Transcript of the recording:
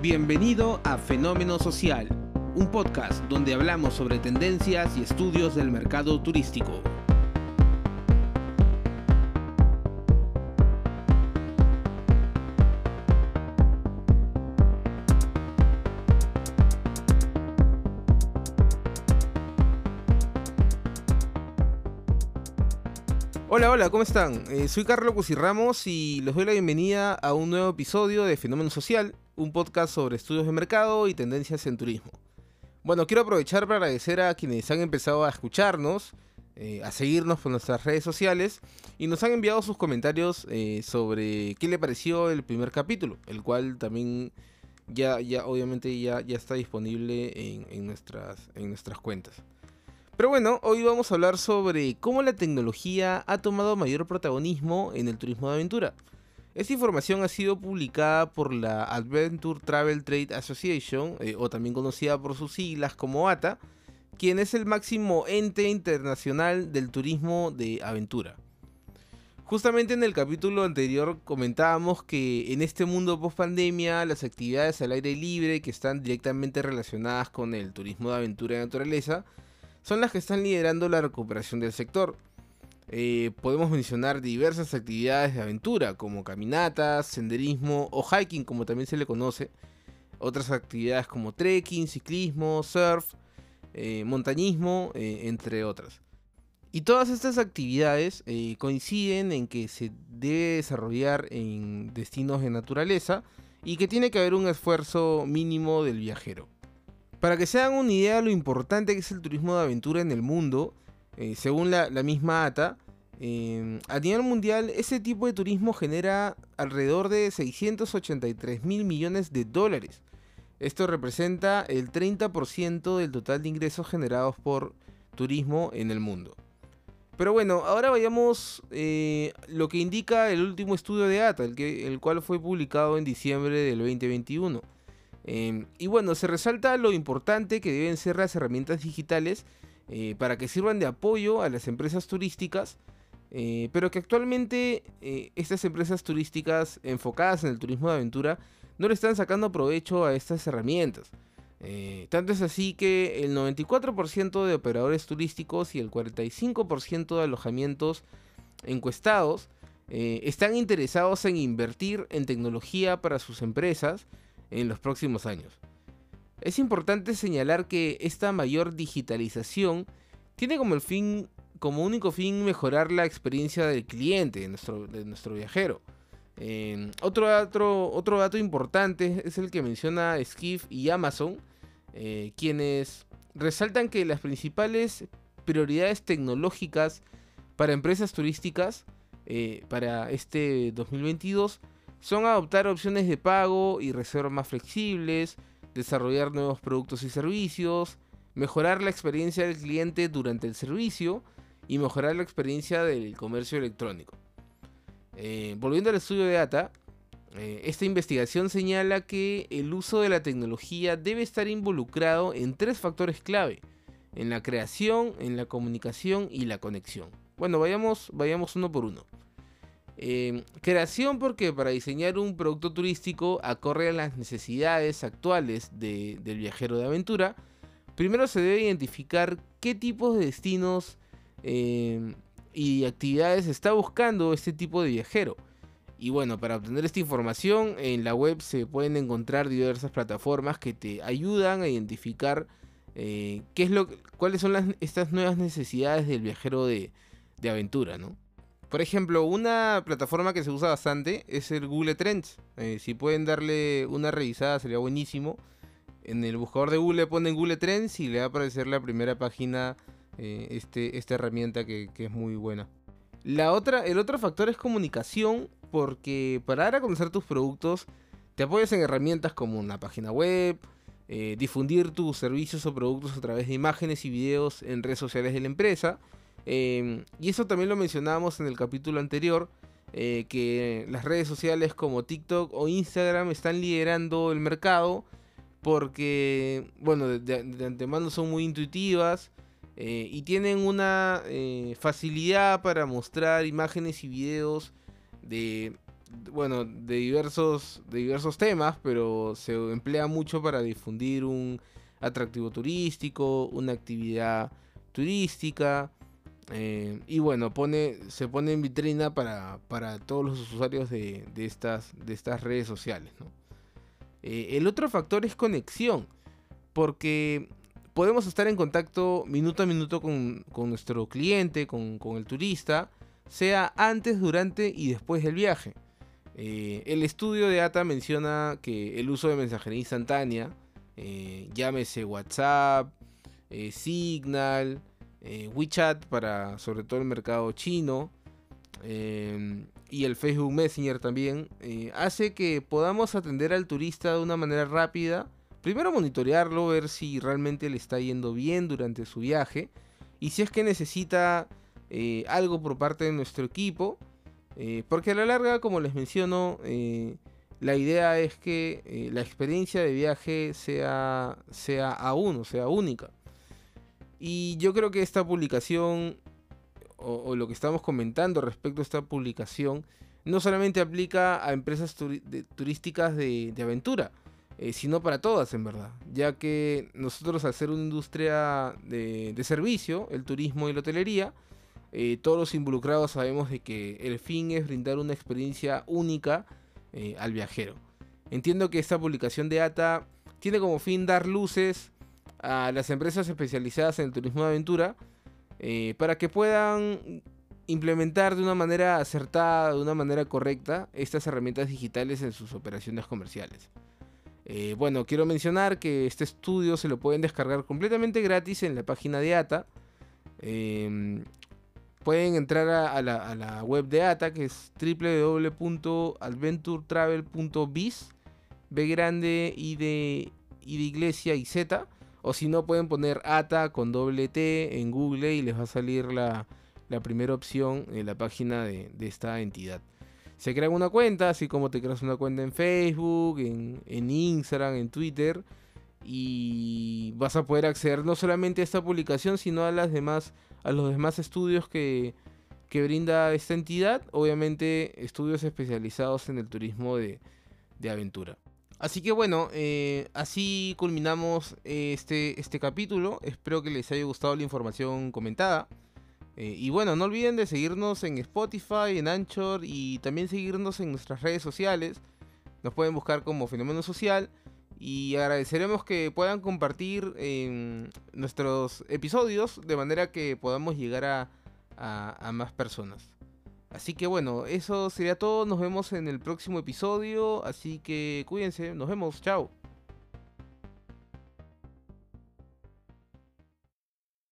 Bienvenido a Fenómeno Social, un podcast donde hablamos sobre tendencias y estudios del mercado turístico. Hola, hola, ¿cómo están? Eh, soy Carlos Cusirramos y les doy la bienvenida a un nuevo episodio de Fenómeno Social, un podcast sobre estudios de mercado y tendencias en turismo. Bueno, quiero aprovechar para agradecer a quienes han empezado a escucharnos, eh, a seguirnos por nuestras redes sociales y nos han enviado sus comentarios eh, sobre qué le pareció el primer capítulo, el cual también ya, ya obviamente ya, ya está disponible en, nuestras, en nuestras cuentas. Pero bueno, hoy vamos a hablar sobre cómo la tecnología ha tomado mayor protagonismo en el turismo de aventura. Esta información ha sido publicada por la Adventure Travel Trade Association, eh, o también conocida por sus siglas como ATA, quien es el máximo ente internacional del turismo de aventura. Justamente en el capítulo anterior comentábamos que en este mundo post pandemia las actividades al aire libre que están directamente relacionadas con el turismo de aventura y naturaleza son las que están liderando la recuperación del sector. Eh, podemos mencionar diversas actividades de aventura como caminatas, senderismo o hiking como también se le conoce. Otras actividades como trekking, ciclismo, surf, eh, montañismo, eh, entre otras. Y todas estas actividades coinciden en que se debe desarrollar en destinos de naturaleza y que tiene que haber un esfuerzo mínimo del viajero. Para que se hagan una idea de lo importante que es el turismo de aventura en el mundo, eh, según la, misma ATA, em, a nivel mundial ese tipo de turismo genera alrededor de 683 mil millones de dólares. Esto representa el 30% del total de ingresos generados por turismo en el mundo. Pero bueno, ahora vayamos eh, lo que indica el último estudio de ATA, el, que, el cual fue publicado en diciembre del 2021. Em, y bueno, se resalta lo importante que deben ser las herramientas digitales eh, para que sirvan de apoyo a las empresas turísticas, eh, pero que actualmente eh, estas empresas turísticas enfocadas en el turismo de aventura no le están sacando provecho a estas herramientas. tanto es así que el 94% de operadores turísticos y el 45% de alojamientos encuestados están interesados en invertir en tecnología para sus empresas en los próximos años. Es importante señalar que esta mayor digitalización tiene como el fin, como único fin mejorar la experiencia del cliente, de nuestro, viajero. otro, otro, dato importante es el que menciona Skiff y Amazon, eh, quienes resaltan que las principales prioridades tecnológicas para empresas turísticas eh, para este 2022 son adoptar opciones de pago y reserva más flexibles, desarrollar nuevos productos y servicios, mejorar la experiencia del cliente durante el servicio y mejorar la experiencia del comercio electrónico. Eh, volviendo al estudio de data, eh, esta investigación señala que el uso de la tecnología debe estar involucrado en tres factores clave, en la creación, en la comunicación y la conexión. Bueno, vayamos, vayamos uno por uno. Em, creación porque para diseñar un producto turístico acorde a las necesidades actuales del viajero de aventura, primero se debe identificar qué tipos de destinos em, y actividades está buscando este tipo de viajero. Y bueno, para obtener esta información en la web se pueden encontrar diversas plataformas que te ayudan a identificar eh, qué es lo, cuáles son estas nuevas necesidades del viajero de, de aventura, ¿no? Por ejemplo, una plataforma que se usa bastante es el Google Trends. Eh, si pueden darle una revisada sería buenísimo. En el buscador de Google ponen Google Trends y le va a aparecer la primera página eh, este, esta herramienta que, es muy buena. La otra, el otro factor es comunicación, porque para dar a conocer tus productos te apoyas en herramientas como una página web, eh, difundir tus servicios o productos a través de imágenes y videos en redes sociales de la empresa Em, y eso también lo mencionábamos en el capítulo anterior, eh, que las redes sociales como TikTok o Instagram están liderando el mercado porque, bueno, de, antemano son muy intuitivas eh, y tienen una eh, facilidad para mostrar imágenes y videos de bueno, de diversos, de diversos temas, pero se emplea mucho para difundir un atractivo turístico, una actividad turística. Eh, y bueno, se pone en vitrina para, para todos los usuarios de, estas, de estas redes sociales. Eh, el otro factor es conexión, porque podemos estar en contacto minuto a minuto con, nuestro cliente, con, el turista, sea antes, durante y después del viaje. Eh, el estudio de ATA menciona que el uso de mensajería instantánea, llámese WhatsApp, Signal, eh, WeChat para sobre todo el mercado chino em, y el Facebook Messenger también, eh, hace que podamos atender al turista de una manera rápida. Primero monitorearlo, ver si realmente le está yendo bien durante su viaje y si es que necesita eh, algo por parte de nuestro equipo. porque a la larga, como les menciono, la idea es que la experiencia de viaje sea, sea a uno, sea única. Y yo creo que esta publicación, o, lo que estamos comentando respecto a esta publicación, no solamente aplica a empresas turísticas de, aventura, eh, sino para todas en verdad, ya que nosotros al ser una industria de, servicio, el turismo y la hotelería, eh, todos los involucrados sabemos de que el fin es brindar una experiencia única eh, al viajero. Entiendo que esta publicación de ATA tiene como fin dar luces a las empresas especializadas en el turismo de aventura eh, para que puedan implementar de una manera acertada, de una manera correcta, estas herramientas digitales en sus operaciones comerciales. Eh, bueno, quiero mencionar que este estudio se lo pueden descargar completamente gratis en la página de ATA. Em, pueden entrar a, la, web de ATA, que es www.adventuretravel.biz, B grande, y de, y de iglesia y Z. O si no, pueden poner ATA con doble T en Google y les va a salir la, primera opción en la página de, esta entidad. Se crean una cuenta, así como te creas una cuenta en Facebook, en, Instagram, en Twitter. Y vas a poder acceder no solamente a esta publicación, sino a las demás, a los demás estudios que, brinda esta entidad. Obviamente, estudios especializados en el turismo de aventura. Así que bueno, eh, así culminamos este, este capítulo. Espero que les haya gustado la información comentada. Eh, y bueno, no olviden de seguirnos en Spotify, en Anchor y también seguirnos en nuestras redes sociales. Nos pueden buscar como Fenómeno Social. Y agradeceremos que puedan compartir nuestros episodios de manera que podamos llegar a más personas. Así que bueno, eso sería todo. Nos vemos en el próximo episodio. Así que cuídense. Nos vemos. Chao.